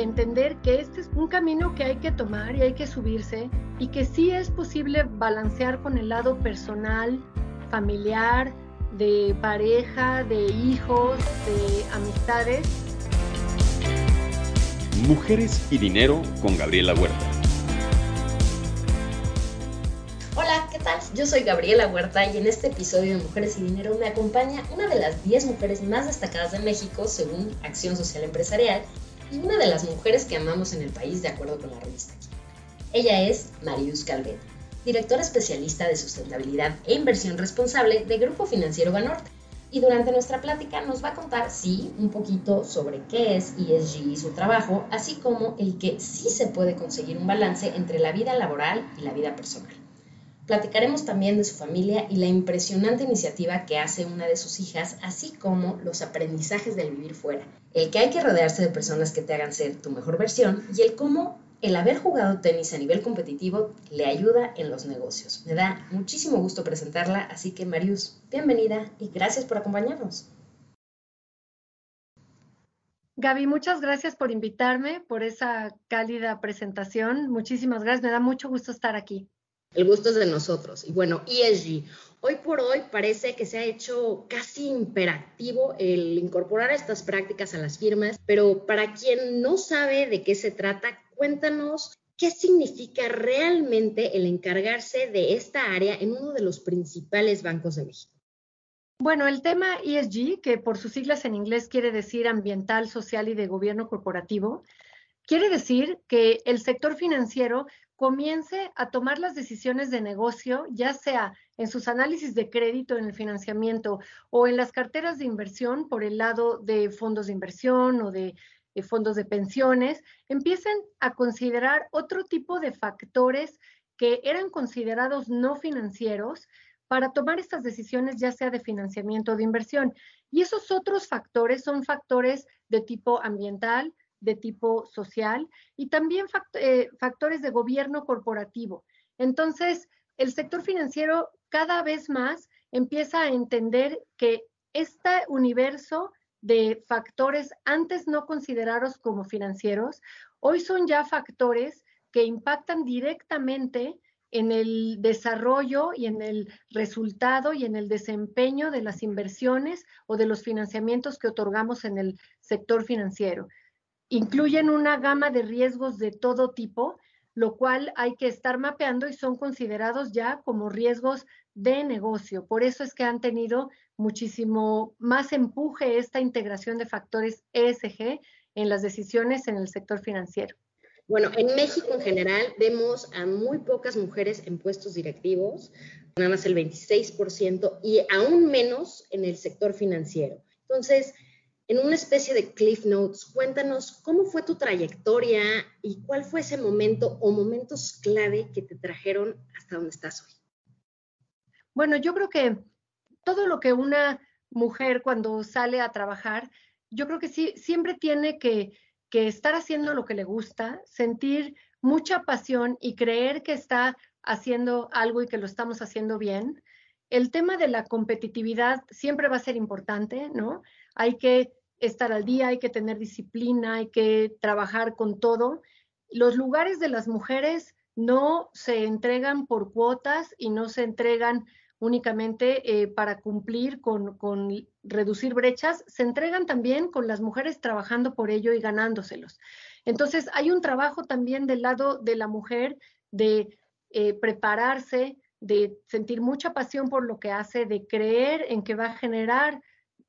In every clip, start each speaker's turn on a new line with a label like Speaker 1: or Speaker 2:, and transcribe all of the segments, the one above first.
Speaker 1: que entender que este es un camino que hay que tomar y hay que subirse y que sí es posible balancear con el lado personal, familiar, de pareja, de hijos, de amistades.
Speaker 2: Mujeres y Dinero con Gabriela Huerta.
Speaker 3: Hola, ¿qué tal? Yo soy Gabriela Huerta y en este episodio de Mujeres y Dinero me acompaña una de las 10 mujeres más destacadas de México según Acción Social Empresarial y una de las mujeres que amamos en el país de acuerdo con la revista. Ella es Marius Calvet directora especialista de sustentabilidad e inversión responsable de Grupo Financiero Banorte. Y durante nuestra plática nos va a contar, sí, un poquito sobre qué es ESG y su trabajo, así como el que sí se puede conseguir un balance entre la vida laboral y la vida personal. Platicaremos también de su familia y la impresionante iniciativa que hace una de sus hijas, así como los aprendizajes del vivir fuera, el que hay que rodearse de personas que te hagan ser tu mejor versión y el cómo el haber jugado tenis a nivel competitivo le ayuda en los negocios. Me da muchísimo gusto presentarla, así que Marius, bienvenida y gracias por acompañarnos.
Speaker 1: Gaby, muchas gracias por invitarme, por esa cálida presentación. Muchísimas gracias, me da mucho gusto estar aquí.
Speaker 3: El gusto es de nosotros. Y bueno, ESG. Hoy por hoy parece que se ha hecho casi imperativo el incorporar estas prácticas a las firmas, pero para quien no sabe de qué se trata, cuéntanos qué significa realmente el encargarse de esta área en uno de los principales bancos de México.
Speaker 1: Bueno, el tema ESG, que por sus siglas en inglés quiere decir ambiental, social y de gobierno corporativo, quiere decir que el sector financiero comience a tomar las decisiones de negocio, ya sea en sus análisis de crédito, en el financiamiento o en las carteras de inversión por el lado de fondos de inversión o de eh, fondos de pensiones, empiecen a considerar otro tipo de factores que eran considerados no financieros para tomar estas decisiones, ya sea de financiamiento o de inversión. Y esos otros factores son factores de tipo ambiental, de tipo social y también eh, factores de gobierno corporativo. Entonces, el sector financiero cada vez más empieza a entender que este universo de factores antes no considerados como financieros, hoy son ya factores que impactan directamente en el desarrollo y en el resultado y en el desempeño de las inversiones o de los financiamientos que otorgamos en el sector financiero. Incluyen una gama de riesgos de todo tipo, lo cual hay que estar mapeando y son considerados ya como riesgos de negocio. Por eso es que han tenido muchísimo más empuje esta integración de factores ESG en las decisiones en el sector financiero.
Speaker 3: Bueno, en México en general vemos a muy pocas mujeres en puestos directivos, nada más el 26% y aún menos en el sector financiero. Entonces, en una especie de cliff notes, cuéntanos cómo fue tu trayectoria y cuál fue ese momento o momentos clave que te trajeron hasta donde estás hoy.
Speaker 1: Bueno, yo creo que todo lo que una mujer cuando sale a trabajar, yo creo que sí, siempre tiene que, que estar haciendo lo que le gusta, sentir mucha pasión y creer que está haciendo algo y que lo estamos haciendo bien. El tema de la competitividad siempre va a ser importante, ¿no? Hay que estar al día, hay que tener disciplina, hay que trabajar con todo. Los lugares de las mujeres no se entregan por cuotas y no se entregan únicamente eh, para cumplir con, reducir brechas, se entregan también con las mujeres trabajando por ello y ganándoselos. Entonces, hay un trabajo también del lado de la mujer de eh, prepararse, de sentir mucha pasión por lo que hace, de creer en que va a generar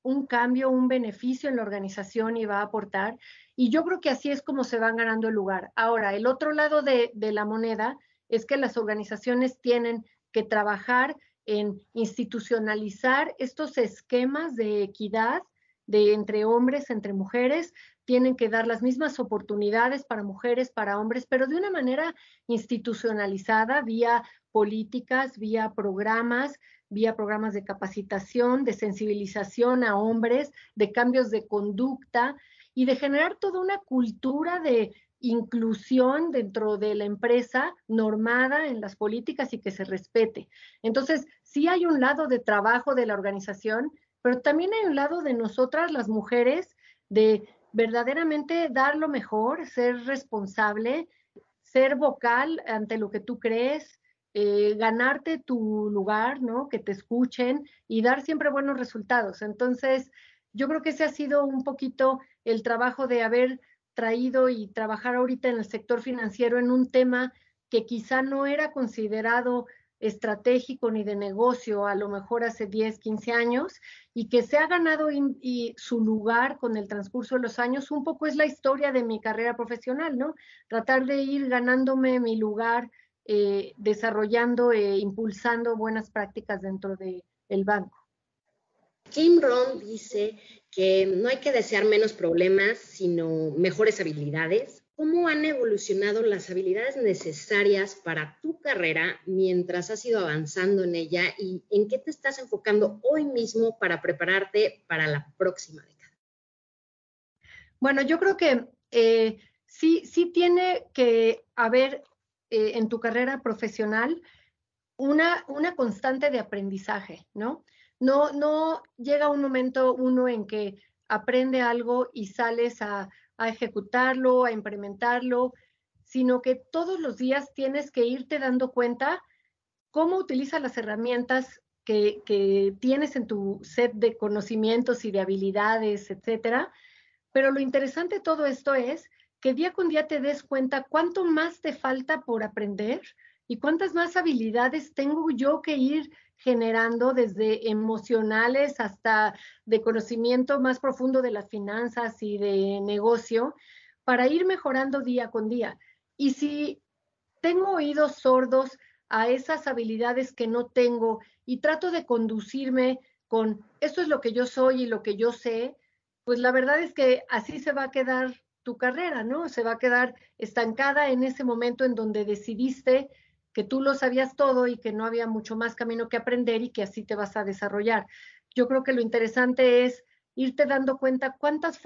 Speaker 1: un cambio, un beneficio en la organización y va a aportar. Y yo creo que así es como se van ganando el lugar. Ahora, el otro lado de, de la moneda es que las organizaciones tienen que trabajar en institucionalizar estos esquemas de equidad de entre hombres, entre mujeres, tienen que dar las mismas oportunidades para mujeres, para hombres, pero de una manera institucionalizada, vía políticas, vía programas, vía programas de capacitación, de sensibilización a hombres, de cambios de conducta y de generar toda una cultura de inclusión dentro de la empresa normada en las políticas y que se respete. Entonces, sí hay un lado de trabajo de la organización, pero también hay un lado de nosotras, las mujeres, de verdaderamente dar lo mejor, ser responsable, ser vocal ante lo que tú crees, eh, ganarte tu lugar, ¿no? Que te escuchen y dar siempre buenos resultados. Entonces, yo creo que ese ha sido un poquito el trabajo de haber traído y trabajar ahorita en el sector financiero en un tema que quizá no era considerado estratégico ni de negocio a lo mejor hace 10, 15 años y que se ha ganado su lugar con el transcurso de los años, un poco es la historia de mi carrera profesional, ¿no? Tratar de ir ganándome mi lugar, eh, desarrollando e impulsando buenas prácticas dentro del banco.
Speaker 3: Kim Ron dice que no hay que desear menos problemas, sino mejores habilidades ¿Cómo han evolucionado las habilidades necesarias para tu carrera mientras has ido avanzando en ella y en qué te estás enfocando hoy mismo para prepararte para la próxima década?
Speaker 1: Bueno, yo creo que eh, sí, sí tiene que haber eh, en tu carrera profesional una, una constante de aprendizaje, ¿no? No, no llega un momento uno en que aprende algo y sales a a ejecutarlo, a implementarlo, sino que todos los días tienes que irte dando cuenta cómo utilizas las herramientas que, que, tienes en tu set de conocimientos y de habilidades, etcétera. Pero lo interesante de todo esto es que día con día te des cuenta cuánto más te falta por aprender y cuántas más habilidades tengo yo que ir generando desde emocionales hasta de conocimiento más profundo de las finanzas y de negocio para ir mejorando día con día. Y si tengo oídos sordos a esas habilidades que no tengo y trato de conducirme con esto es lo que yo soy y lo que yo sé, pues la verdad es que así se va a quedar tu carrera, ¿no? Se va a quedar estancada en ese momento en donde decidiste que tú lo sabías todo y que no había mucho más camino que aprender y que así te vas a desarrollar. Yo creo que lo interesante es irte dando cuenta cuántas,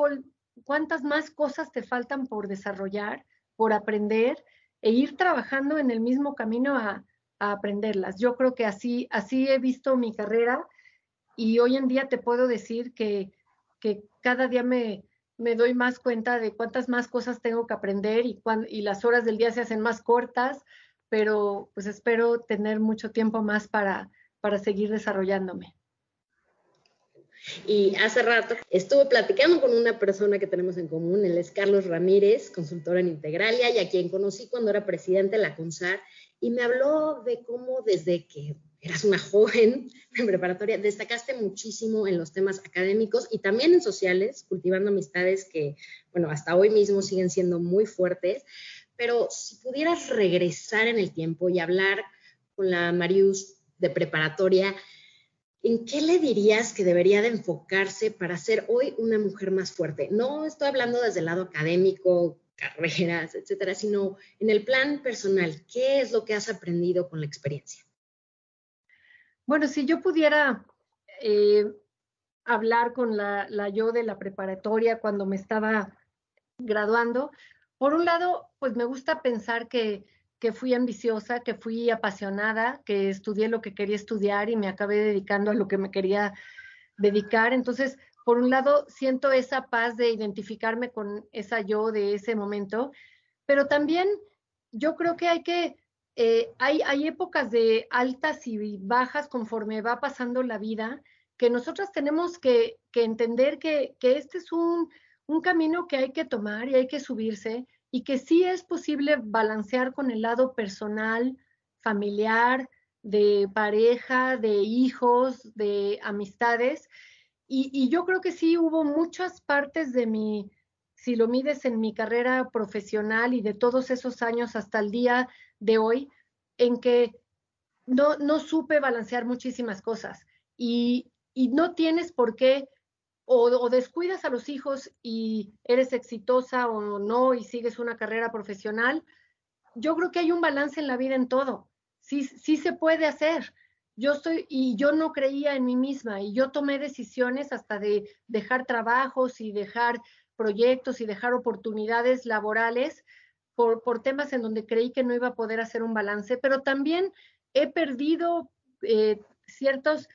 Speaker 1: más cosas te faltan por desarrollar, por aprender e ir trabajando en el mismo camino a, a aprenderlas. Yo creo que así, así he visto mi carrera y hoy en día te puedo decir que, que cada día me, me doy más cuenta de cuántas más cosas tengo que aprender y, y las horas del día se hacen más cortas, pero pues espero tener mucho tiempo más para, para seguir desarrollándome.
Speaker 3: Y hace rato estuve platicando con una persona que tenemos en común, él es Carlos Ramírez, consultor en Integralia, y a quien conocí cuando era presidente de la CONSAR, y me habló de cómo desde que eras una joven en preparatoria, destacaste muchísimo en los temas académicos y también en sociales, cultivando amistades que, bueno, hasta hoy mismo siguen siendo muy fuertes, pero si pudieras regresar en el tiempo y hablar con la Marius de preparatoria, ¿en qué le dirías que debería de enfocarse para ser hoy una mujer más fuerte? No estoy hablando desde el lado académico, carreras, etcétera, sino en el plan personal. ¿Qué es lo que has aprendido con la experiencia?
Speaker 1: Bueno, si yo pudiera eh, hablar con la, yo de la preparatoria cuando me estaba graduando, por un lado, pues me gusta pensar que, que fui ambiciosa, que fui apasionada, que estudié lo que quería estudiar y me acabé dedicando a lo que me quería dedicar. Entonces, por un lado, siento esa paz de identificarme con esa yo de ese momento, pero también yo creo que hay que, eh, hay, épocas de altas y bajas conforme va pasando la vida, que nosotras tenemos que, entender que, que este es un, un camino que hay que tomar y hay que subirse y que sí es posible balancear con el lado personal, familiar, de pareja, de hijos, de amistades. Y, yo creo que sí hubo muchas partes de mi, si lo mides en mi carrera profesional y de todos esos años hasta el día de hoy, en que no, no supe balancear muchísimas cosas. Y, y no tienes por qué o, descuidas a los hijos y eres exitosa o no y sigues una carrera profesional, yo creo que hay un balance en la vida en todo. Sí, sí se puede hacer. Yo estoy, y yo no creía en mí misma, y yo tomé decisiones hasta de dejar trabajos y dejar proyectos y dejar oportunidades laborales por, temas en donde creí que no iba a poder hacer un balance, pero también he perdido eh, ciertos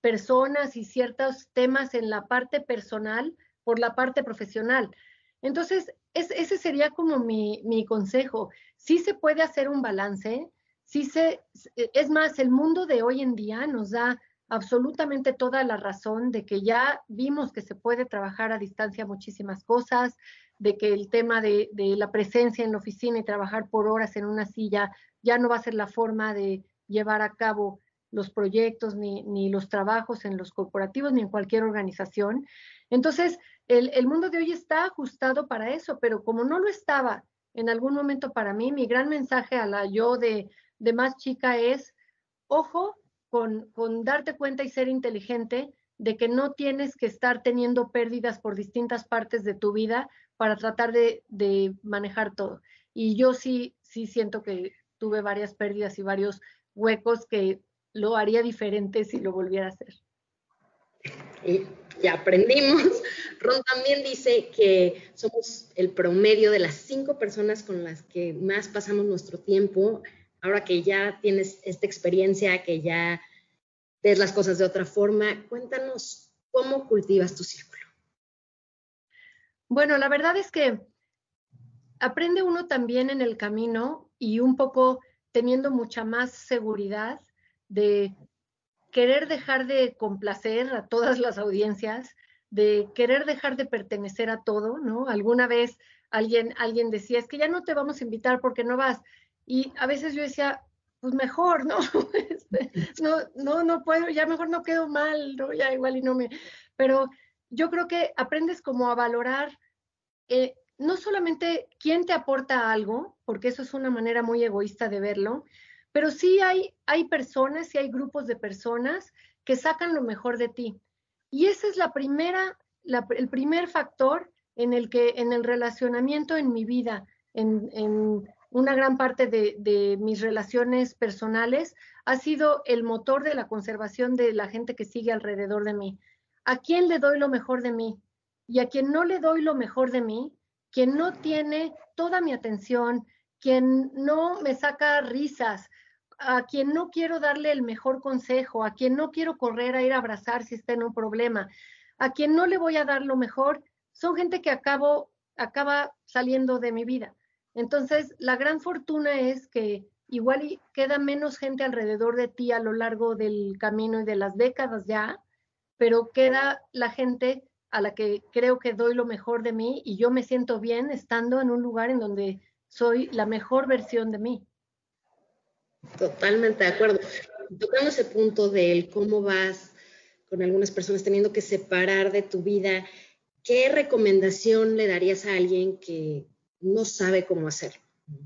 Speaker 1: personas y ciertos temas en la parte personal por la parte profesional. Entonces, ese sería como mi, mi consejo. Sí se puede hacer un balance, sí se, es más, el mundo de hoy en día nos da absolutamente toda la razón de que ya vimos que se puede trabajar a distancia muchísimas cosas, de que el tema de, la presencia en la oficina y trabajar por horas en una silla ya no va a ser la forma de llevar a cabo los proyectos ni, ni los trabajos en los corporativos ni en cualquier organización. Entonces, el, el mundo de hoy está ajustado para eso, pero como no lo estaba en algún momento para mí, mi gran mensaje a la yo de, de más chica es, ojo con, con darte cuenta y ser inteligente de que no tienes que estar teniendo pérdidas por distintas partes de tu vida para tratar de, de, manejar todo. Y yo sí, sí siento que tuve varias pérdidas y varios huecos que lo haría diferente si lo volviera a hacer.
Speaker 3: Y ya aprendimos. Ron también dice que somos el promedio de las cinco personas con las que más pasamos nuestro tiempo. Ahora que ya tienes esta experiencia, que ya ves las cosas de otra forma, cuéntanos cómo cultivas tu círculo.
Speaker 1: Bueno, la verdad es que aprende uno también en el camino y un poco teniendo mucha más seguridad de querer dejar de complacer a todas las audiencias, de querer dejar de pertenecer a todo, ¿no? Alguna vez alguien, alguien decía, es que ya no te vamos a invitar porque no vas. Y a veces yo decía, pues mejor, ¿no? Este, no, no, no puedo, ya mejor no quedo mal, ¿no? Ya igual y no me... Pero yo creo que aprendes como a valorar eh, no solamente quién te aporta algo, porque eso es una manera muy egoísta de verlo, pero sí hay, hay personas, sí hay grupos de personas que sacan lo mejor de ti. Y ese es la primera, el primer factor en el que en el relacionamiento en mi vida, en una gran parte de, mis relaciones personales, ha sido el motor de la conservación de la gente que sigue alrededor de mí. ¿A quién le doy lo mejor de mí? Y a quien no le doy lo mejor de mí, quien no tiene toda mi atención, quien no me saca risas, a quien no quiero darle el mejor consejo, a quien no quiero correr a ir a abrazar si está en un problema, a quien no le voy a dar lo mejor, son gente que acabo, acaba saliendo de mi vida. Entonces, la gran fortuna es que igual queda menos gente alrededor de ti a lo largo del camino y de las décadas ya, pero queda la gente a la que creo que doy lo mejor de mí y yo me siento bien estando en un lugar en donde soy la mejor versión de mí.
Speaker 3: Totalmente de acuerdo. Tocando ese punto del cómo vas con algunas personas teniendo que separar de tu vida, ¿qué recomendación le darías a alguien que no sabe cómo hacer?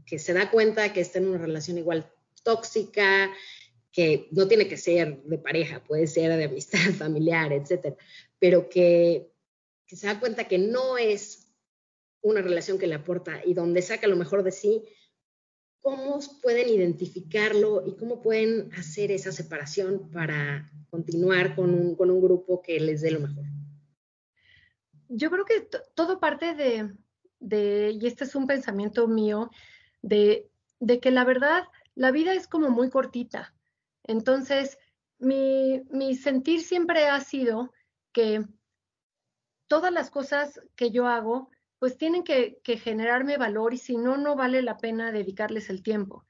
Speaker 3: Que se da cuenta que está en una relación igual tóxica, que no tiene que ser de pareja, puede ser de amistad, familiar, etcétera, pero que, que se da cuenta que no es una relación que le aporta y donde saca lo mejor de sí, ¿cómo pueden identificarlo y cómo pueden hacer esa separación para continuar con un, con un grupo que les dé lo mejor?
Speaker 1: Yo creo que todo parte de, y este es un pensamiento mío, de, de, que la verdad, la vida es como muy cortita. Entonces, mi, mi sentir siempre ha sido que todas las cosas que yo hago pues tienen que, que, generarme valor y si no, no vale la pena dedicarles el tiempo.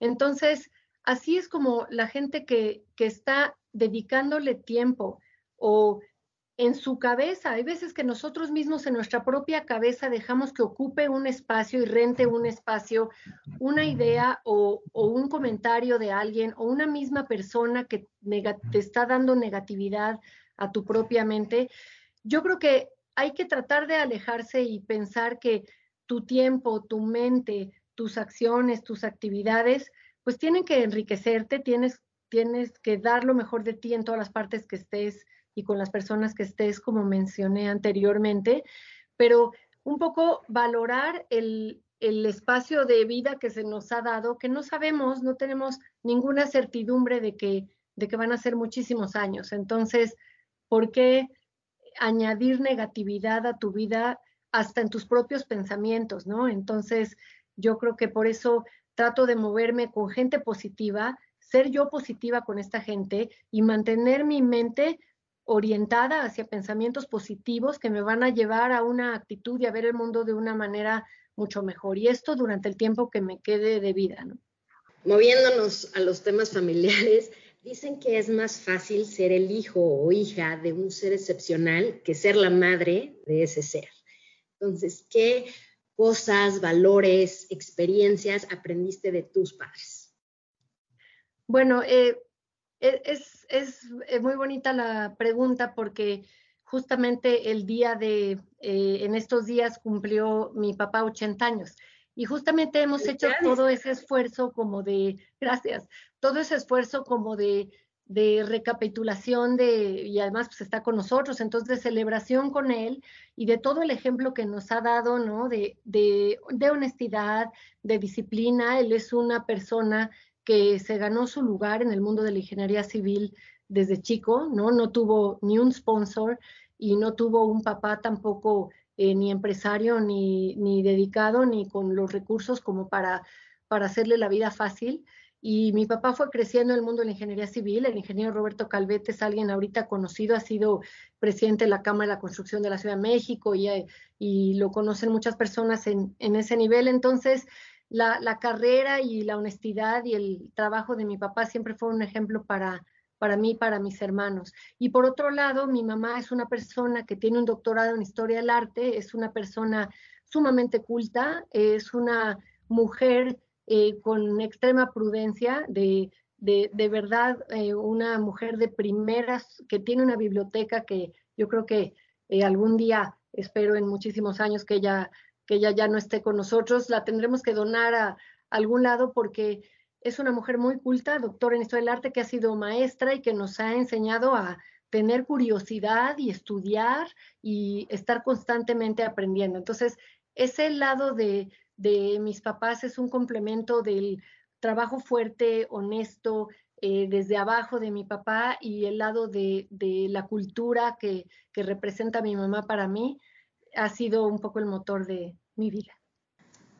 Speaker 1: Entonces, así es como la gente que, que está dedicándole tiempo o en su cabeza, hay veces que nosotros mismos en nuestra propia cabeza dejamos que ocupe un espacio y rente un espacio, una idea o, un comentario de alguien o una misma persona que te está dando negatividad a tu propia mente. Yo creo que hay que tratar de alejarse y pensar que tu tiempo, tu mente, tus acciones, tus actividades, pues tienen que enriquecerte, tienes, tienes que dar lo mejor de ti en todas las partes que estés y con las personas que estés, como mencioné anteriormente, pero un poco valorar el, el espacio de vida que se nos ha dado, que no sabemos, no tenemos ninguna certidumbre de que, de que van a ser muchísimos años. Entonces, ¿por qué? añadir negatividad a tu vida hasta en tus propios pensamientos, ¿no? Entonces, yo creo que por eso trato de moverme con gente positiva, ser yo positiva con esta gente y mantener mi mente orientada hacia pensamientos positivos que me van a llevar a una actitud y a ver el mundo de una manera mucho mejor. Y esto durante el tiempo que me quede de vida, ¿no?
Speaker 3: Moviéndonos a los temas familiares, dicen que es más fácil ser el hijo o hija de un ser excepcional que ser la madre de ese ser. Entonces, ¿qué cosas, valores, experiencias aprendiste de tus padres?
Speaker 1: Bueno, eh, e, es, es, muy bonita la pregunta porque justamente el día de, eh, en estos días cumplió mi papá 80 años. Y justamente hemos hecho todo ese esfuerzo como de, gracias, todo ese esfuerzo como de, de recapitulación de, y además pues está con nosotros, entonces de celebración con él y de todo el ejemplo que nos ha dado, ¿no? De, de, de honestidad, de disciplina. Él es una persona que se ganó su lugar en el mundo de la ingeniería civil desde chico, ¿no? No tuvo ni un sponsor y no tuvo un papá tampoco eh, ni empresario, ni, ni, dedicado, ni con los recursos como para, para hacerle la vida fácil. Y mi papá fue creciendo en el mundo de la ingeniería civil. El ingeniero Roberto Calvete es alguien ahorita conocido, ha sido presidente de la Cámara de la Construcción de la Ciudad de México y, eh, y lo conocen muchas personas en, en ese nivel. Entonces, la, carrera y la honestidad y el trabajo de mi papá siempre fue un ejemplo para, para mí, para mis hermanos. Y por otro lado, mi mamá es una persona que tiene un doctorado en historia del arte, es una persona sumamente culta, es una mujer eh, con extrema prudencia, de, de, de verdad eh, una mujer de primeras, que tiene una biblioteca que yo creo que eh, algún día, espero en muchísimos años que ella, que ella ya no esté con nosotros, la tendremos que donar a, algún lado porque es una mujer muy culta, doctora en historia del arte, que ha sido maestra y que nos ha enseñado a tener curiosidad y estudiar y estar constantemente aprendiendo. Entonces, ese lado de, de mis papás es un complemento del trabajo fuerte, honesto, eh, desde abajo de mi papá y el lado de, de la cultura que, que, representa mi mamá para mí ha sido un poco el motor de mi vida.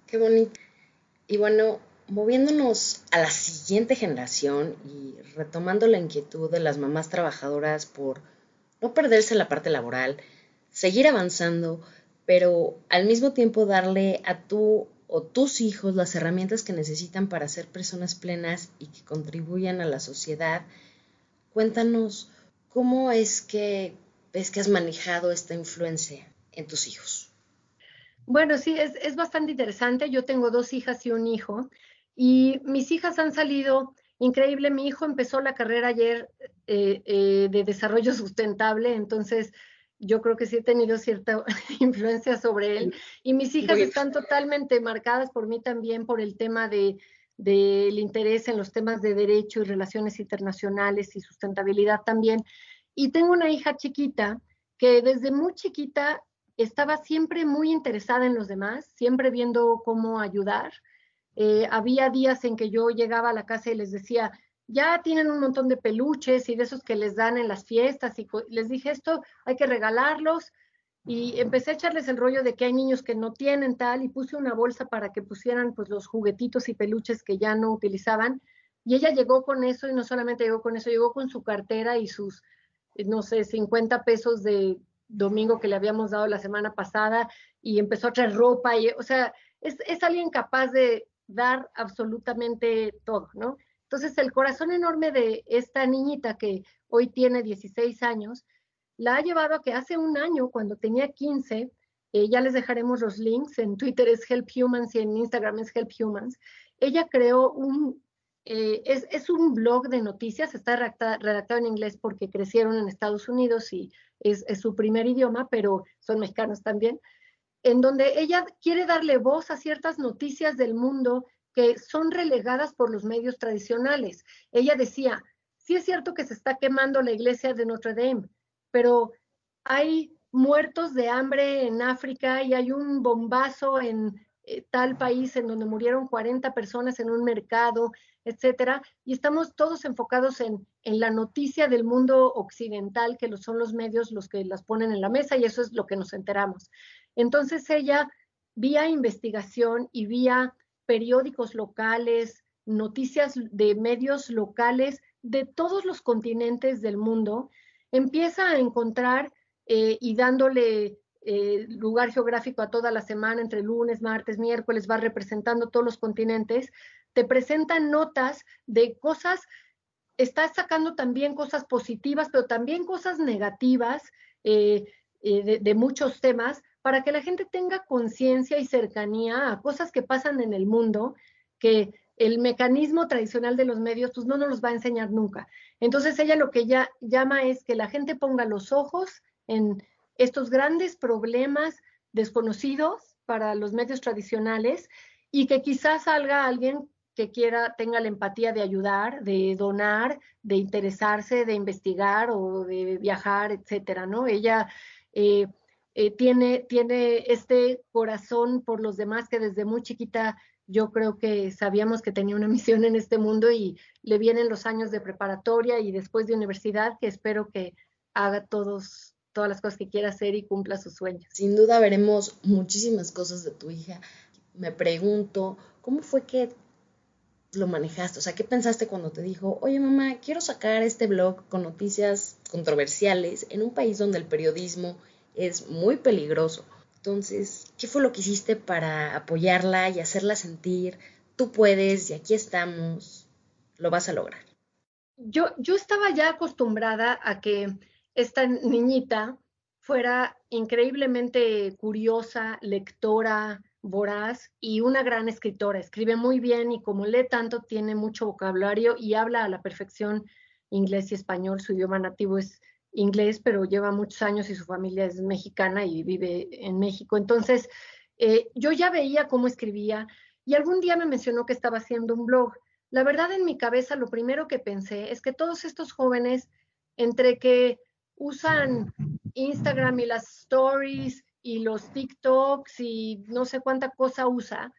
Speaker 3: Qué bonito. Y bueno, moviéndonos a la siguiente generación y retomando la inquietud de las mamás trabajadoras por no perderse la parte laboral, seguir avanzando, pero al mismo tiempo darle a tú o tus hijos las herramientas que necesitan para ser personas plenas y que contribuyan a la sociedad. Cuéntanos cómo es que ves que has manejado esta influencia en tus hijos.
Speaker 1: Bueno, sí, es, es bastante interesante. Yo tengo dos hijas y un hijo. Y mis hijas han salido increíble. Mi hijo empezó la carrera ayer eh, eh, de desarrollo sustentable, entonces yo creo que sí he tenido cierta influencia sobre él. Y mis hijas están totalmente marcadas por mí también por el tema de del interés en los temas de derecho y relaciones internacionales y sustentabilidad también. Y tengo una hija chiquita que desde muy chiquita estaba siempre muy interesada en los demás, siempre viendo cómo ayudar. Eh, había días en que yo llegaba a la casa y les decía, ya tienen un montón de peluches y de esos que les dan en las fiestas y les dije esto, hay que regalarlos y empecé a echarles el rollo de que hay niños que no tienen tal y puse una bolsa para que pusieran pues los juguetitos y peluches que ya no utilizaban y ella llegó con eso y no solamente llegó con eso, llegó con su cartera y sus, no sé, 50 pesos de domingo que le habíamos dado la semana pasada y empezó a traer ropa y, o sea, es, es alguien capaz de, dar absolutamente todo, ¿no? Entonces, el corazón enorme de esta niñita que hoy tiene 16 años, la ha llevado a que hace un año, cuando tenía 15, eh, ya les dejaremos los links, en Twitter es Help Humans y en Instagram es Help Humans, ella creó un, eh, es, es, un blog de noticias, está redactado, en inglés porque crecieron en Estados Unidos y es, es su primer idioma, pero son mexicanos también en donde ella quiere darle voz a ciertas noticias del mundo que son relegadas por los medios tradicionales. Ella decía, sí es cierto que se está quemando la iglesia de Notre Dame, pero hay muertos de hambre en África y hay un bombazo en eh, tal país en donde murieron 40 personas en un mercado, etcétera, y estamos todos enfocados en, en la noticia del mundo occidental, que son los medios los que las ponen en la mesa, y eso es lo que nos enteramos. Entonces ella, vía investigación y vía periódicos locales, noticias de medios locales de todos los continentes del mundo, empieza a encontrar eh, y dándole eh, lugar geográfico a toda la semana, entre lunes, martes, miércoles, va representando todos los continentes, te presentan notas de cosas, estás sacando también cosas positivas, pero también cosas negativas eh, de, de muchos temas, para que la gente tenga conciencia y cercanía a cosas que pasan en el mundo, que el mecanismo tradicional de los medios, pues no nos los va a enseñar nunca. Entonces ella lo que ella llama es que la gente ponga los ojos en estos grandes problemas desconocidos para los medios tradicionales y que quizás salga alguien que quiera, tenga la empatía de ayudar, de donar, de interesarse, de investigar o de viajar, etcétera, ¿no? Ella eh, eh, tiene, tiene este corazón por los demás que desde muy chiquita yo creo que sabíamos que tenía una misión en este mundo y le vienen los años de preparatoria y después de universidad que espero que haga todos, todas las cosas que quiera hacer y cumpla sus sueños.
Speaker 3: Sin duda veremos muchísimas cosas de tu hija. Me pregunto, ¿cómo fue que lo manejaste? O sea, ¿qué pensaste cuando te dijo, oye mamá, quiero sacar este blog con noticias controversiales en un país donde el periodismo es muy peligroso? Entonces, ¿qué fue lo que hiciste para apoyarla y hacerla sentir, tú puedes y aquí estamos, lo vas a lograr?
Speaker 1: Yo, yo estaba ya acostumbrada a que esta niñita fuera increíblemente curiosa, lectora, voraz y una gran escritora. Escribe muy bien y como lee tanto, tiene mucho vocabulario y habla a la perfección inglés y español. Su idioma nativo es inglés, pero lleva muchos años y su familia es mexicana y vive en México. Entonces, eh, yo ya veía cómo escribía y algún día me mencionó que estaba haciendo un blog. La verdad, en mi cabeza, lo primero que pensé es que todos estos jóvenes, entre que usan Instagram y las stories y los TikToks y no sé cuánta cosa usa,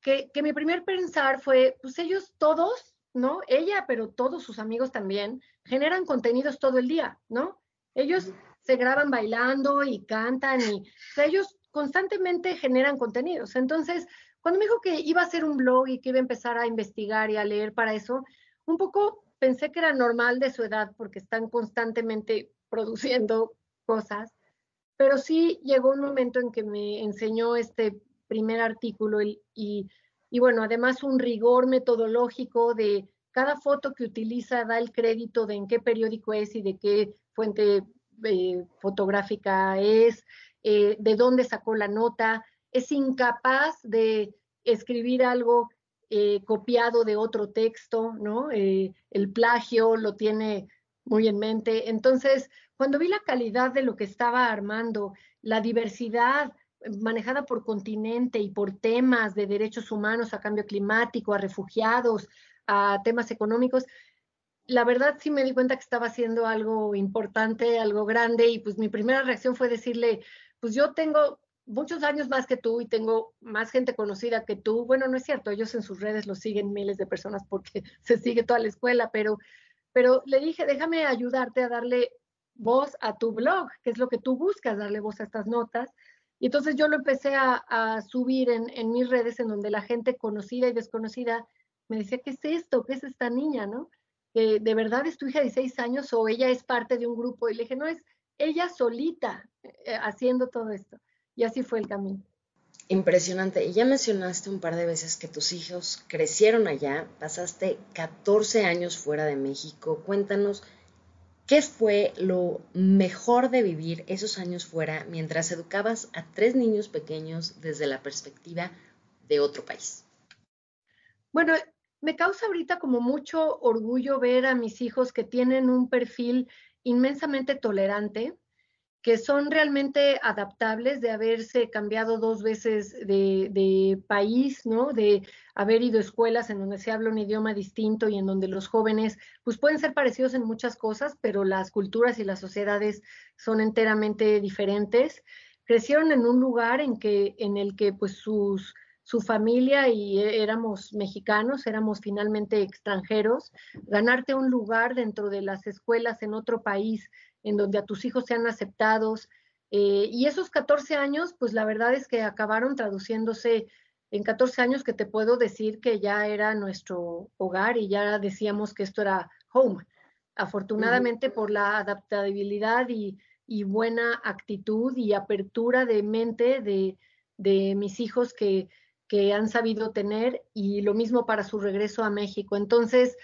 Speaker 1: que, que mi primer pensar fue, pues ellos todos, ¿no? Ella, pero todos sus amigos también, generan contenidos todo el día, ¿no? Ellos se graban bailando y cantan y ellos constantemente generan contenidos. Entonces, cuando me dijo que iba a hacer un blog y que iba a empezar a investigar y a leer para eso, un poco pensé que era normal de su edad porque están constantemente produciendo cosas, pero sí llegó un momento en que me enseñó este primer artículo y, bueno, además un rigor metodológico de cada foto que utiliza da el crédito de en qué periódico es y de qué fuente eh, fotográfica es, eh, de dónde sacó la nota, es incapaz de escribir algo eh, copiado de otro texto, ¿no? el plagio lo tiene muy en mente. Entonces, cuando vi la calidad de lo que estaba armando, la diversidad manejada por continente y por temas de derechos humanos a cambio climático, a refugiados, a temas económicos, la verdad sí me di cuenta que estaba haciendo algo importante, algo grande, y pues mi primera reacción fue decirle, pues yo tengo muchos años más que tú y tengo más gente conocida que tú. Bueno, no es cierto, ellos en sus redes lo siguen miles de personas porque se sigue toda la escuela, pero, pero le dije, déjame ayudarte a darle voz a tu blog, que es lo que tú buscas, darle voz a estas notas. Y entonces yo lo empecé a, subir en, en mis redes en donde la gente conocida y desconocida me decía, ¿qué es esto? ¿Qué es esta niña? ¿No? ¿de verdad es tu hija de seis años o ella es parte de un grupo? Y le dije, no, es ella solita eh, haciendo todo esto. Y así fue el camino.
Speaker 3: Impresionante. Y ya mencionaste un par de veces que tus hijos crecieron allá, pasaste 14 años fuera de México. Cuéntanos, ¿qué fue lo mejor de vivir esos años fuera mientras educabas a tres niños pequeños desde la perspectiva de otro país?
Speaker 1: Bueno, me causa ahorita como mucho orgullo ver a mis hijos que tienen un perfil inmensamente tolerante, que son realmente adaptables de haberse cambiado dos veces de, país, ¿no? De haber ido a escuelas en donde se habla un idioma distinto y en donde los jóvenes, pues pueden ser parecidos en muchas cosas, pero las culturas y las sociedades son enteramente diferentes. Crecieron en un lugar en que, en el que, pues sus su familia y e, éramos mexicanos, éramos finalmente extranjeros, ganarte un lugar dentro de las escuelas en otro país en donde a tus hijos sean aceptados. Eh, y esos 14 años, pues la verdad es que acabaron traduciéndose en 14 años que te puedo decir que ya era nuestro hogar y ya decíamos que esto era home. afortunadamente por la adaptabilidad y, buena actitud y apertura de mente de, mis hijos que, que, han sabido tener y lo mismo para su regreso a México. Entonces,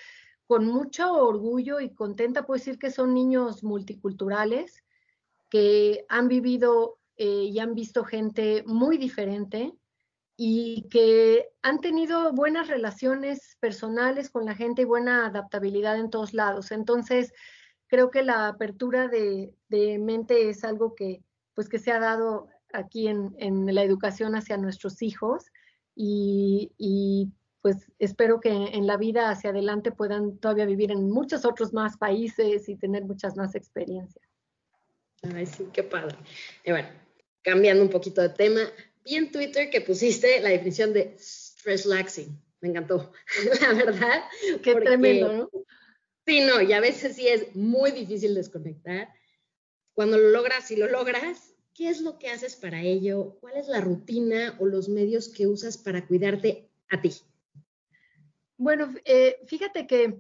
Speaker 1: con mucho orgullo y contenta puedo decir que son niños multiculturales que han vivido eh, y han visto gente muy diferente y que han tenido buenas relaciones personales con la gente y buena adaptabilidad en todos lados. Entonces, creo que la apertura de, mente es algo que, pues, que se ha dado aquí en, la educación hacia nuestros hijos y, pues espero que en la vida hacia adelante puedan todavía vivir en muchos otros más países y tener muchas más experiencias.
Speaker 3: Ay, sí, qué padre. Y bueno, cambiando un poquito de tema, vi en Twitter que pusiste la definición de stress laxing. Me encantó, la verdad.
Speaker 1: Qué tremendo, ¿no?
Speaker 3: Sí, no, y a veces sí es muy difícil desconectar. Cuando lo logras, si lo logras, ¿qué es lo que haces para ello? ¿Cuál es la rutina o los medios que usas para cuidarte a ti?
Speaker 1: Bueno, eh, fíjate que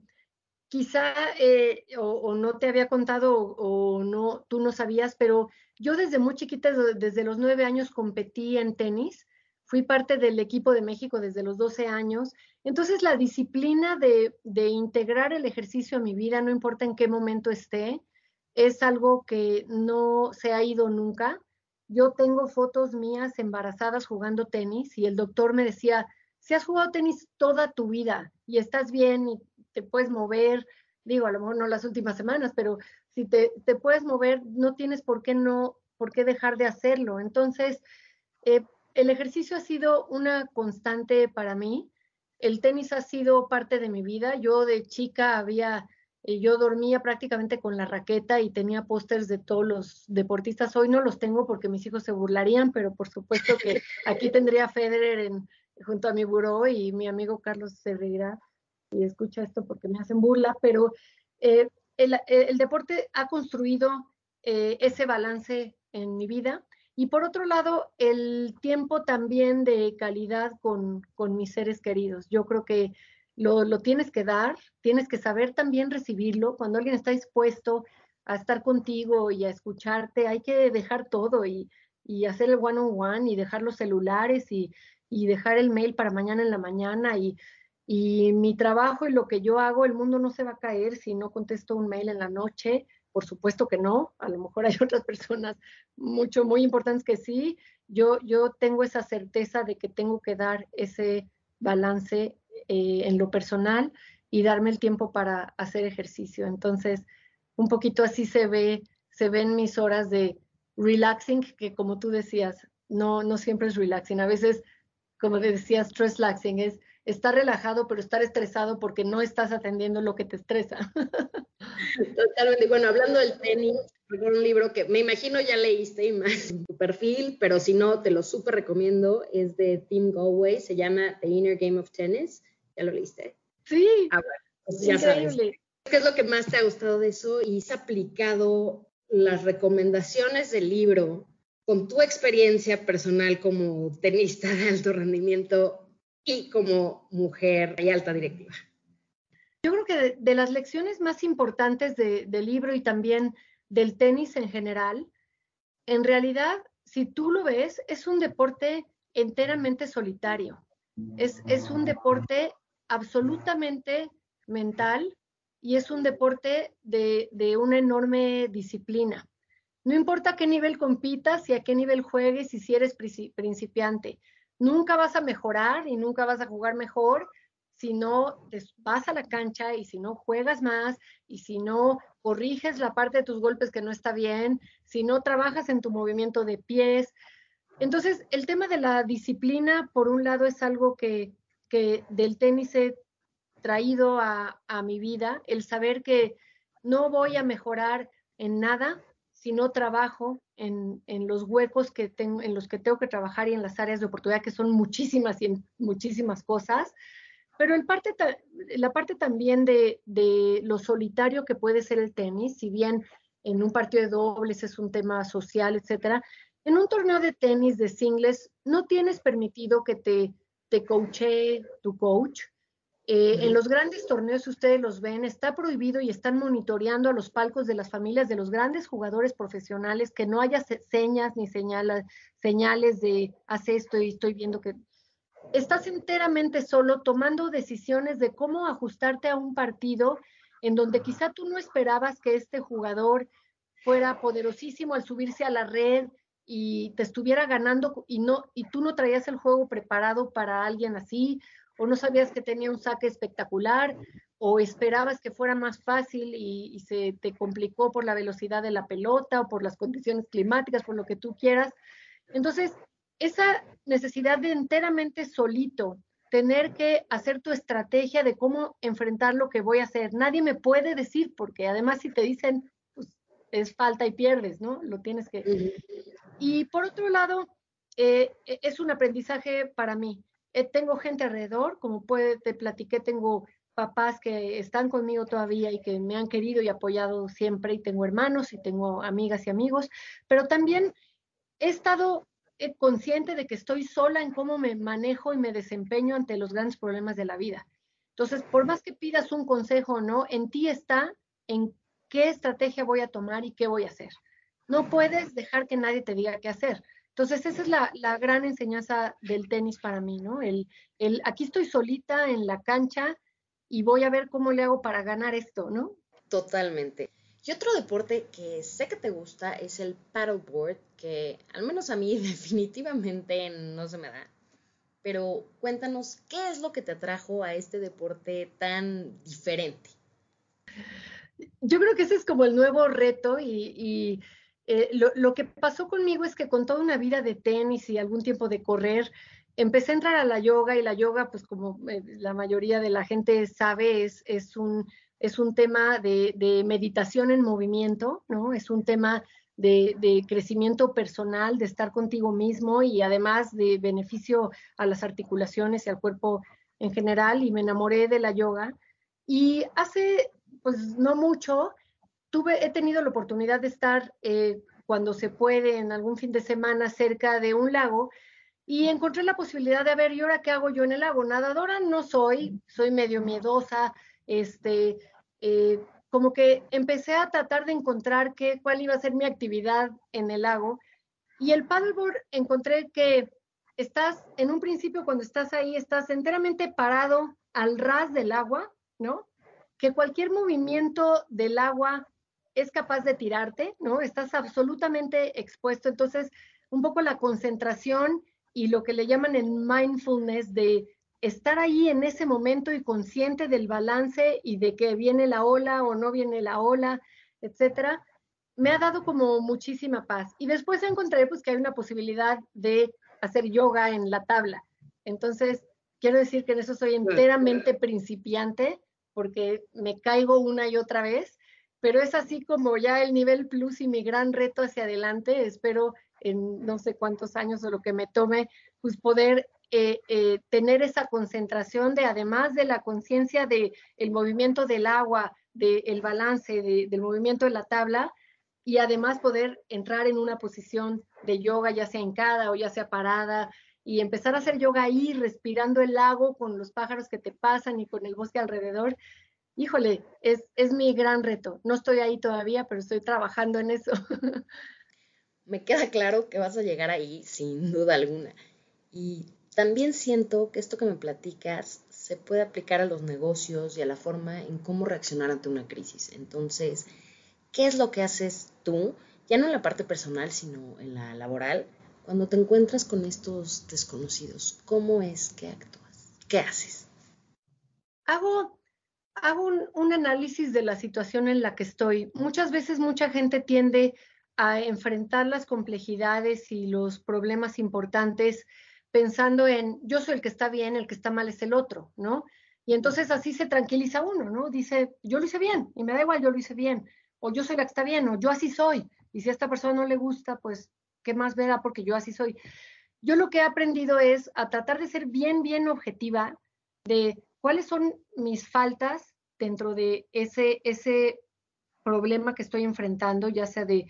Speaker 1: quizá eh, o, no te había contado o, no, tú no sabías, pero yo desde muy chiquita, desde los nueve años, competí en tenis. Fui parte del equipo de México desde los 12 años. Entonces, la disciplina de, de integrar el ejercicio a mi vida, no importa en qué momento esté, es algo que no se ha ido nunca. Yo tengo fotos mías embarazadas jugando tenis y el doctor me decía, si has jugado tenis toda tu vida y estás bien y te puedes mover, digo, a lo mejor no las últimas semanas, pero si te, puedes mover, no tienes por qué no, por qué dejar de hacerlo. Entonces, eh, el ejercicio ha sido una constante para mí. El tenis ha sido parte de mi vida. Yo de chica había, eh, yo dormía prácticamente con la raqueta y tenía pósters de todos los deportistas. Hoy no los tengo porque mis hijos se burlarían, pero por supuesto que aquí tendría Federer en, junto a mi buró y mi amigo Carlos se reirá y escucha esto porque me hacen burla, pero eh, el, deporte ha construido eh, ese balance en mi vida. Y por otro lado, el tiempo también de calidad con, mis seres queridos. Yo creo que lo, tienes que dar, tienes que saber también recibirlo. Cuando alguien está dispuesto a estar contigo y a escucharte, hay que dejar todo y, hacer el one-on-one y dejar los celulares y, y, dejar el mail para mañana en la mañana y y mi trabajo y lo que yo hago, el mundo no se va a caer si no contesto un mail en la noche. Por supuesto que no. A lo mejor hay otras personas mucho, muy importantes que sí. Yo, yo tengo esa certeza de que tengo que dar ese balance eh, en lo personal y darme el tiempo para hacer ejercicio. Entonces, un poquito así se ve, se ven mis horas de relaxing, que como tú decías, no, no siempre es relaxing. A veces, como decías, stress laxing es estar relajado, pero estar estresado porque no estás atendiendo lo que te estresa.
Speaker 3: Totalmente. Bueno, hablando del tenis, un libro que me imagino ya leíste y más en tu perfil, pero si no, te lo súper recomiendo. Es de Tim Galway, se llama The Inner Game of Tennis. ¿Ya lo leíste?
Speaker 1: Sí.
Speaker 3: Ah, pues ya sabes. ¿Qué es lo que más te ha gustado de eso? Y has aplicado las recomendaciones del libro con tu experiencia personal como tenista de alto rendimiento y como mujer y alta directiva?
Speaker 1: Yo creo que de, las lecciones más importantes del libro y también del tenis en general, en realidad, si tú lo ves, es un deporte enteramente solitario. Es, un deporte absolutamente mental y es un deporte de, de, una enorme disciplina. No importa a qué nivel compitas y a qué nivel juegues y si eres principiante nunca vas a mejorar y nunca vas a jugar mejor si no vas a la cancha y si no juegas más y si no corriges la parte de tus golpes que no está bien, si no trabajas en tu movimiento de pies. Entonces, el tema de la disciplina, por un lado, es algo que, del tenis he traído a, a mi vida, el saber que no voy a mejorar en nada si no trabajo en, los huecos que tengo, en los que tengo que trabajar y en las áreas de oportunidad, que son muchísimas y en muchísimas cosas. Pero la parte también de, lo solitario que puede ser el tenis, si bien en un partido de dobles es un tema social, etcétera, en un torneo de tenis de singles no tienes permitido que te, te coache tu coach. Eh, en los grandes torneos, ustedes los ven, está prohibido y están monitoreando a los palcos de las familias de los grandes jugadores profesionales, que no haya señas ni señales de haz esto y estoy viendo que estás enteramente solo tomando decisiones de cómo ajustarte a un partido en donde quizá tú no esperabas que este jugador fuera poderosísimo al subirse a la red y te estuviera ganando y no y tú no traías el juego preparado para alguien así o no sabías que tenía un saque espectacular, o esperabas que fuera más fácil y, se te complicó por la velocidad de la pelota o por las condiciones climáticas, por lo que tú quieras. Entonces, esa necesidad de enteramente solito tener que hacer tu estrategia de cómo enfrentar lo que voy a hacer. Nadie me puede decir, porque además si te dicen, pues es falta y pierdes, ¿no? Lo tienes que... Y por otro lado, eh, e, es un aprendizaje para mí. Eh, tengo gente alrededor, como puede, te platiqué, tengo papás que están conmigo todavía y que me han querido y apoyado siempre, y tengo hermanos y tengo amigas y amigos, pero también he estado eh, consciente de que estoy sola en cómo me manejo y me desempeño ante los grandes problemas de la vida. Entonces, por más que pidas un consejo o no, en ti está en qué estrategia voy a tomar y qué voy a hacer. No puedes dejar que nadie te diga qué hacer. Entonces, esa es la, gran enseñanza del tenis para mí, ¿no? El, el, aquí estoy solita en la cancha y voy a ver cómo le hago para ganar esto, ¿no?
Speaker 3: Totalmente. Y otro deporte que sé que te gusta es el paddleboard, que al menos a mí definitivamente no se me da. Pero cuéntanos, ¿qué es lo que te atrajo a este deporte tan diferente?
Speaker 1: Yo creo que ese es como el nuevo reto y eh, lo, que pasó conmigo es que con toda una vida de tenis y algún tiempo de correr, empecé a entrar a la yoga y la yoga, pues como eh, la mayoría de la gente sabe, es, es, un, es un tema de, meditación en movimiento, ¿no? Es un tema de, de, crecimiento personal, de estar contigo mismo y además de beneficio a las articulaciones y al cuerpo en general. Y me enamoré de la yoga. Y hace, pues no mucho, tuve, he tenido la oportunidad de estar eh, cuando se puede en algún fin de semana cerca de un lago y encontré la posibilidad de ver, ¿y ahora qué hago yo en el lago? Nadadora no soy, soy medio miedosa, este, eh, como que empecé a tratar de encontrar qué, cuál iba a ser mi actividad en el lago. Y el paddleboard encontré que estás, en un principio cuando estás ahí, estás enteramente parado al ras del agua, ¿no? Que cualquier movimiento del agua es capaz de tirarte, ¿no? Estás absolutamente expuesto. Entonces, un poco la concentración y lo que le llaman el mindfulness de estar ahí en ese momento y consciente del balance y de que viene la ola o no viene la ola, etcétera, me ha dado como muchísima paz. Y después encontré pues que hay una posibilidad de hacer yoga en la tabla. Entonces, quiero decir que en eso soy enteramente principiante porque me caigo una y otra vez pero es así como ya el nivel plus y mi gran reto hacia adelante. Espero en no sé cuántos años o lo que me tome, pues poder eh, eh, tener esa concentración de, además de la conciencia del el movimiento del agua, del balance, del movimiento de la tabla, y además poder entrar en una posición de yoga, ya sea hincada o ya sea parada, y empezar a hacer yoga ahí, respirando el lago con los pájaros que te pasan y con el bosque alrededor híjole, es, es mi gran reto. No estoy ahí todavía, pero estoy trabajando en eso.
Speaker 3: Me queda claro que vas a llegar ahí, sin duda alguna. Y también siento que esto que me platicas se puede aplicar a los negocios y a la forma en cómo reaccionar ante una crisis. Entonces, ¿qué es lo que haces tú, ya no en la parte personal, sino en la laboral, cuando te encuentras con estos desconocidos? ¿Cómo es que actúas? ¿Qué haces?
Speaker 1: Hago hago un, análisis de la situación en la que estoy. Muchas veces mucha gente tiende a enfrentar las complejidades y los problemas importantes pensando en yo soy el que está bien, el que está mal es el otro, ¿no? Y entonces así se tranquiliza uno, ¿no? Dice, yo lo hice bien y me da igual, yo lo hice bien, o yo soy la que está bien, o yo así soy. Y si a esta persona no le gusta, pues, ¿qué más verá? Porque yo así soy. Yo lo que he aprendido es a tratar de ser bien, bien objetiva, de cuáles son mis faltas dentro de ese, ese problema que estoy enfrentando, ya sea de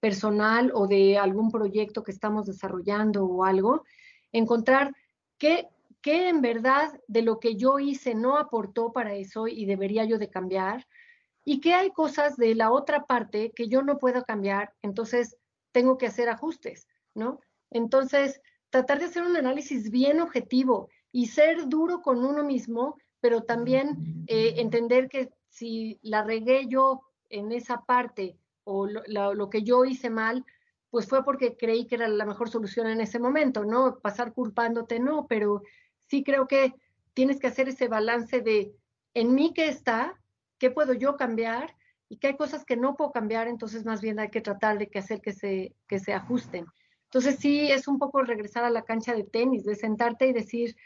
Speaker 1: personal o de algún proyecto que estamos desarrollando o algo, encontrar qué, qué en verdad de lo que yo hice no aportó para eso y debería yo de cambiar, y qué hay cosas de la otra parte que yo no puedo cambiar, entonces tengo que hacer ajustes, ¿no? Entonces, tratar de hacer un análisis bien objetivo y ser duro con uno mismo, pero también eh, entender que si la regué yo en esa parte o lo, que yo hice mal, pues fue porque creí que era la mejor solución en ese momento, ¿no? Pasar culpándote, no, pero sí creo que tienes que hacer ese balance de en mí qué está, qué puedo yo cambiar y qué hay cosas que no puedo cambiar, entonces más bien hay que tratar de que hacer que se, que se ajusten. Entonces sí es un poco regresar a la cancha de tenis, de sentarte y decir,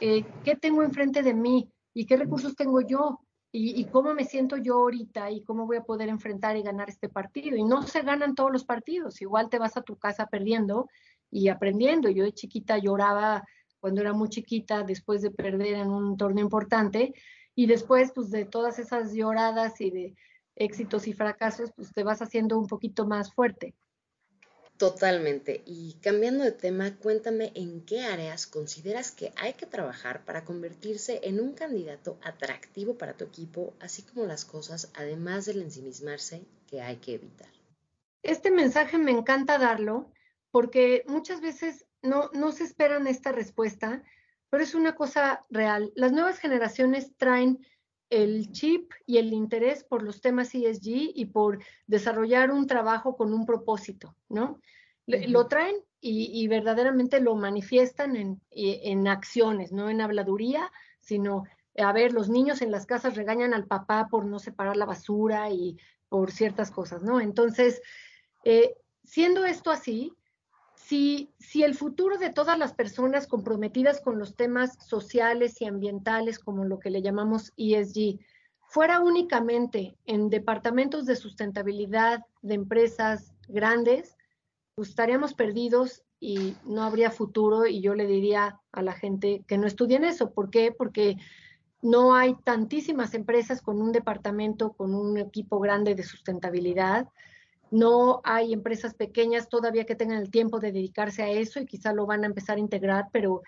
Speaker 1: eh, ¿qué tengo enfrente de mí? ¿Y qué recursos tengo yo? y, cómo me siento yo ahorita y cómo voy a poder enfrentar y ganar este partido. Y no se ganan todos los partidos, igual te vas a tu casa perdiendo y aprendiendo. Yo de chiquita lloraba cuando era muy chiquita después de perder en un torneo importante y después pues de todas esas lloradas y de éxitos y fracasos pues te vas haciendo un poquito más fuerte.
Speaker 3: Totalmente. Y cambiando de tema, cuéntame en qué áreas consideras que hay que trabajar para convertirse en un candidato atractivo para tu equipo, así como las cosas, además del ensimismarse, que hay que evitar.
Speaker 1: Este mensaje me encanta darlo porque muchas veces no, no se esperan esta respuesta, pero es una cosa real. Las nuevas generaciones traen el chip y el interés por los temas ESG y por desarrollar un trabajo con un propósito, ¿no? Lo traen y, verdaderamente lo manifiestan en, en, acciones, no en habladuría, sino, a ver, los niños en las casas regañan al papá por no separar la basura y por ciertas cosas, ¿no? Entonces, eh, siendo esto así, si, el futuro de todas las personas comprometidas con los temas sociales y ambientales, como lo que le llamamos ESG, fuera únicamente en departamentos de sustentabilidad de empresas grandes, pues estaríamos perdidos y no habría futuro y yo le diría a la gente que no estudien eso. ¿Por qué? Porque no hay tantísimas empresas con un departamento, con un equipo grande de sustentabilidad no hay empresas pequeñas todavía que tengan el tiempo de dedicarse a eso y quizá lo van a empezar a integrar, pero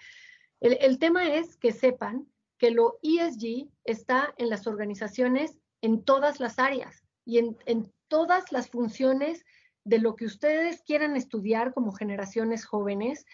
Speaker 1: el, tema es que sepan que lo ESG está en las organizaciones en todas las áreas y en, en todas las funciones de lo que ustedes quieran estudiar como generaciones jóvenes.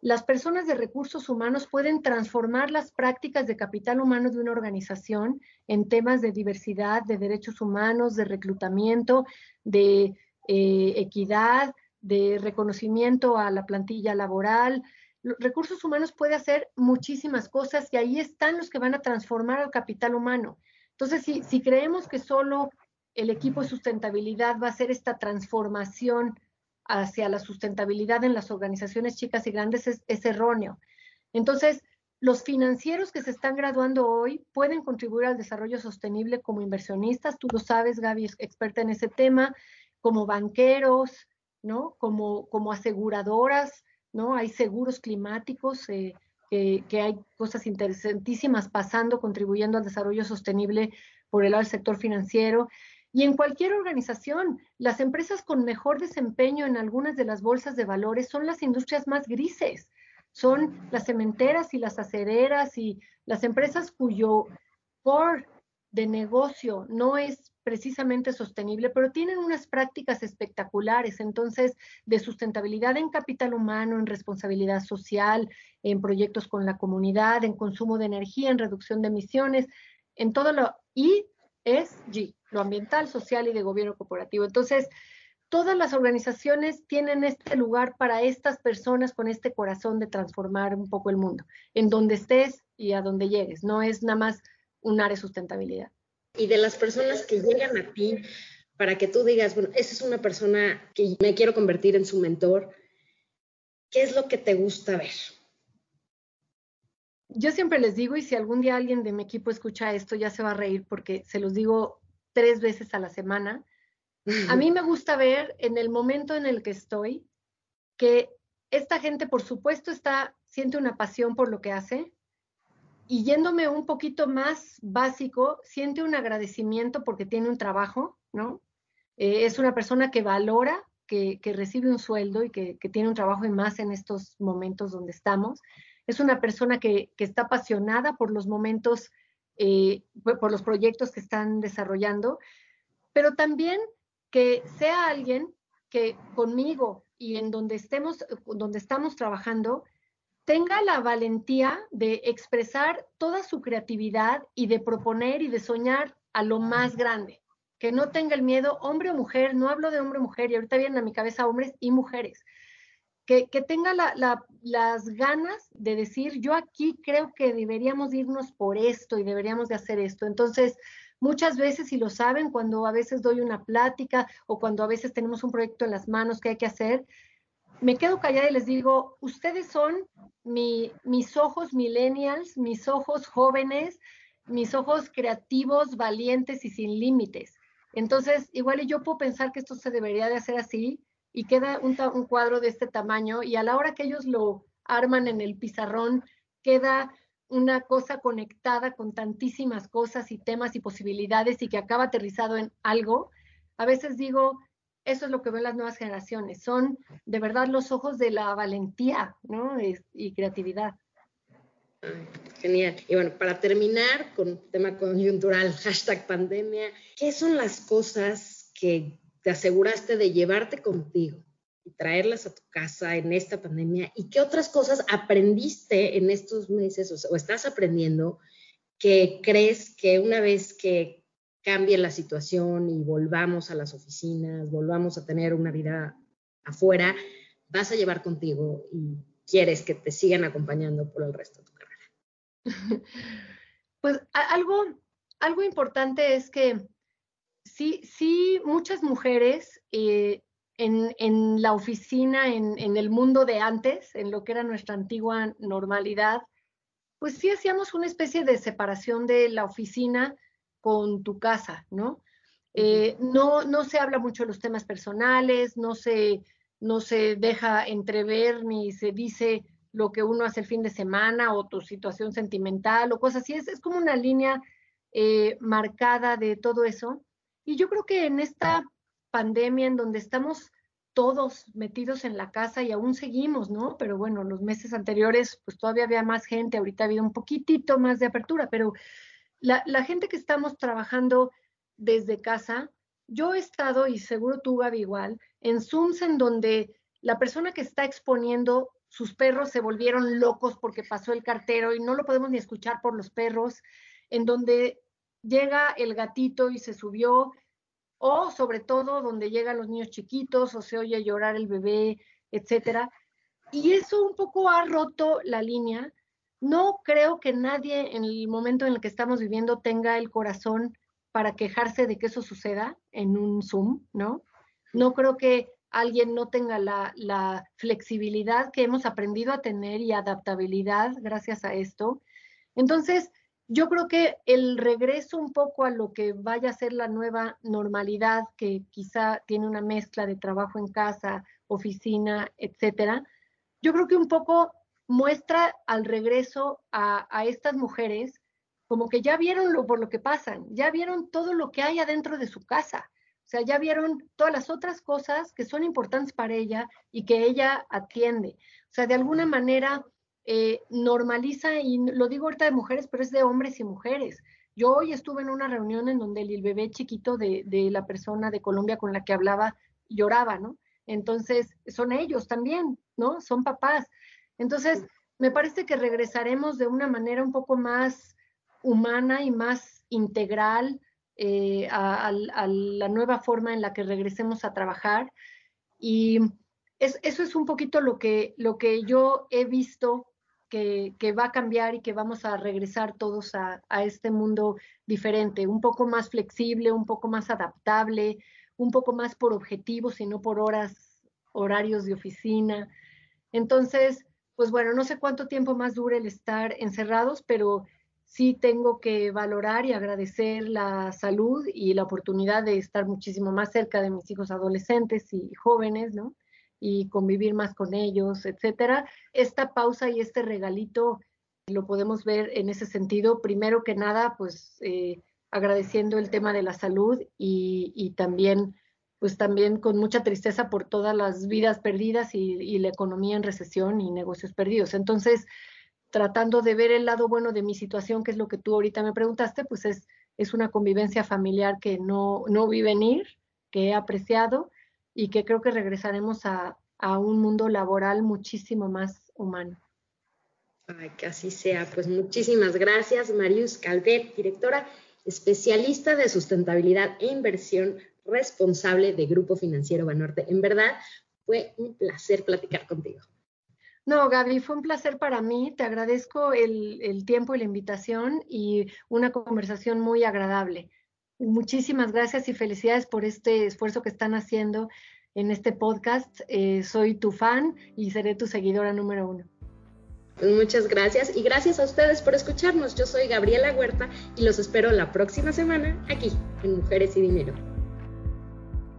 Speaker 1: Las personas de recursos humanos pueden transformar las prácticas de capital humano de una organización en temas de diversidad, de derechos humanos, de reclutamiento, de eh, equidad, de reconocimiento a la plantilla laboral. recursos humanos puede hacer muchísimas cosas y ahí están los que van a transformar al capital humano. Entonces, si, si creemos que solo el equipo de sustentabilidad va a hacer esta transformación hacia la sustentabilidad en las organizaciones chicas y grandes, es, es erróneo. Entonces, los financieros que se están graduando hoy pueden contribuir al desarrollo sostenible como inversionistas. Tú lo sabes, Gaby es experta en ese tema como banqueros, ¿no? Como, como aseguradoras, ¿no? Hay seguros climáticos, eh, que, hay cosas interesantísimas pasando, contribuyendo al desarrollo sostenible por el lado del sector financiero. Y en cualquier organización, las empresas con mejor desempeño en algunas de las bolsas de valores son las industrias más grises, son las cementeras y las acereras y las empresas cuyo core de negocio no es precisamente sostenible, pero tienen unas prácticas espectaculares, entonces, de sustentabilidad en capital humano, en responsabilidad social, en proyectos con la comunidad, en consumo de energía, en reducción de emisiones, en todo lo ESG, lo ambiental, social y de gobierno corporativo. Entonces, todas las organizaciones tienen este lugar para estas personas con este corazón de transformar un poco el mundo, en donde estés y a donde llegues. No es nada más un área de sustentabilidad
Speaker 3: y de las personas que llegan a ti para que tú digas, bueno, esa es una persona que me quiero convertir en su mentor, ¿qué es lo que te gusta ver?
Speaker 1: Yo siempre les digo, y si algún día alguien de mi equipo escucha esto, ya se va a reír porque se los digo tres veces a la semana. A mí me gusta ver en el momento en el que estoy que esta gente, por supuesto, está, siente una pasión por lo que hace, y yéndome un poquito más básico, siente un agradecimiento porque tiene un trabajo, ¿no? Eh, es una persona que valora, que, recibe un sueldo y que, tiene un trabajo y más en estos momentos donde estamos. es una persona que, está apasionada por los momentos, eh, por los proyectos que están desarrollando, pero también que sea alguien que conmigo y en donde estemos, donde estamos trabajando, tenga la valentía de expresar toda su creatividad y de proponer y de soñar a lo más grande. Que no tenga el miedo, hombre o mujer, no hablo de hombre o mujer, y ahorita vienen a mi cabeza hombres y mujeres. Que, tenga las ganas de decir, yo aquí creo que deberíamos irnos por esto y deberíamos de hacer esto. Entonces, Muchas veces, y lo saben, cuando a veces doy una plática o cuando a veces tenemos un proyecto en las manos que hay que hacer, me quedo callada y les digo, ustedes son mis ojos millennials, mis ojos jóvenes, mis ojos creativos, valientes y sin límites. Entonces, igual yo puedo pensar que esto se debería de hacer así y queda un, un cuadro de este tamaño y a la hora que ellos lo arman en el pizarrón, queda una cosa conectada con tantísimas cosas y temas y posibilidades y que acaba aterrizado en algo, a veces digo, eso es lo que ven las nuevas generaciones, son de verdad los ojos de la valentía ¿no? y creatividad.
Speaker 3: Genial. Y bueno, para terminar con tema coyuntural, hashtag pandemia, ¿qué son las cosas que te aseguraste de llevarte contigo traerlas a tu casa en esta pandemia y qué otras cosas aprendiste en estos meses o, estás aprendiendo que crees que una vez que cambie la situación y volvamos a las oficinas, volvamos a tener una vida afuera, vas a llevar contigo y quieres que te sigan acompañando por el resto de tu carrera?
Speaker 1: Pues algo, algo importante es que sí, sí, muchas mujeres eh, en, la oficina, en, el mundo de antes, en lo que era nuestra antigua normalidad, pues sí hacíamos una especie de separación de la oficina con tu casa, ¿no? Eh, no, no se habla mucho de los temas personales, no se, no se deja entrever ni se dice lo que uno hace el fin de semana o tu situación sentimental o cosas así. Es, es como una línea eh, marcada de todo eso. Y yo creo que en esta pandemia en donde estamos todos metidos en la casa y aún seguimos, ¿no? Pero bueno, los meses anteriores pues todavía había más gente, ahorita ha habido un poquitito más de apertura, pero la, gente que estamos trabajando desde casa, yo he estado, y seguro tú, Gaby, igual, en Zooms en donde la persona que está exponiendo, sus perros se volvieron locos porque pasó el cartero y no lo podemos ni escuchar por los perros, en donde llega el gatito y se subió o sobre todo donde llegan los niños chiquitos o se oye llorar el bebé, etcétera. Y eso un poco ha roto la línea. No creo que nadie en el momento en el que estamos viviendo tenga el corazón para quejarse de que eso suceda en un Zoom, ¿no? No creo que alguien no tenga la, la flexibilidad que hemos aprendido a tener y adaptabilidad gracias a esto. Entonces, yo creo que el regreso un poco a lo que vaya a ser la nueva normalidad, que quizá tiene una mezcla de trabajo en casa, oficina, etcétera, yo creo que un poco muestra al regreso a, estas mujeres como que ya vieron lo, por lo que pasan, ya vieron todo lo que hay adentro de su casa, o sea, ya vieron todas las otras cosas que son importantes para ella y que ella atiende. O sea, de alguna manera eh, normaliza, y lo digo ahorita de mujeres, pero es de hombres y mujeres. Yo hoy estuve en una reunión en donde el bebé chiquito de, la persona de Colombia con la que hablaba lloraba, ¿no? Entonces, son ellos también, ¿no? Son papás. Entonces, me parece que regresaremos de una manera un poco más humana y más integral eh, a, la nueva forma en la que regresemos a trabajar. Y eso es un poquito lo que, lo que yo he visto que, va a cambiar y que vamos a regresar todos a, este mundo diferente, un poco más flexible, un poco más adaptable, un poco más por objetivos y no por horas, horarios de oficina. Entonces, pues bueno, no sé cuánto tiempo más dure el estar encerrados, pero sí tengo que valorar y agradecer la salud y la oportunidad de estar muchísimo más cerca de mis hijos adolescentes y jóvenes, ¿no? y convivir más con ellos, etcétera. Esta pausa y este regalito lo podemos ver en ese sentido. Primero que nada, pues eh, agradeciendo el tema de la salud y, también, pues también con mucha tristeza por todas las vidas perdidas y, la economía en recesión y negocios perdidos. Entonces, tratando de ver el lado bueno de mi situación, que es lo que tú ahorita me preguntaste, pues es, es una convivencia familiar que no, no vi venir, que he apreciado y que creo que regresaremos a, a un mundo laboral muchísimo más humano.
Speaker 3: Ay, que así sea. Pues muchísimas gracias, Marius Calvet, directora especialista de sustentabilidad e inversión responsable de Grupo Financiero Banorte. En verdad, fue un placer platicar contigo.
Speaker 1: No, Gaby, fue un placer para mí. Te agradezco el, tiempo y la invitación y una conversación muy agradable. Muchísimas gracias y felicidades por este esfuerzo que están haciendo en este podcast. Eh, soy tu fan y seré tu seguidora número uno.
Speaker 3: Pues muchas gracias y gracias a ustedes por escucharnos. Yo soy Gabriela Huerta y los espero la próxima semana aquí en Mujeres y Dinero.